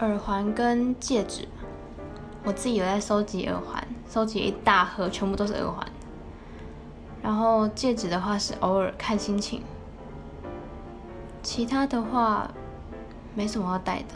耳环跟戒指，我自己有在收集耳环，收集一大盒，全部都是耳环。然后戒指的话是偶尔看心情，其他的话没什么要戴的。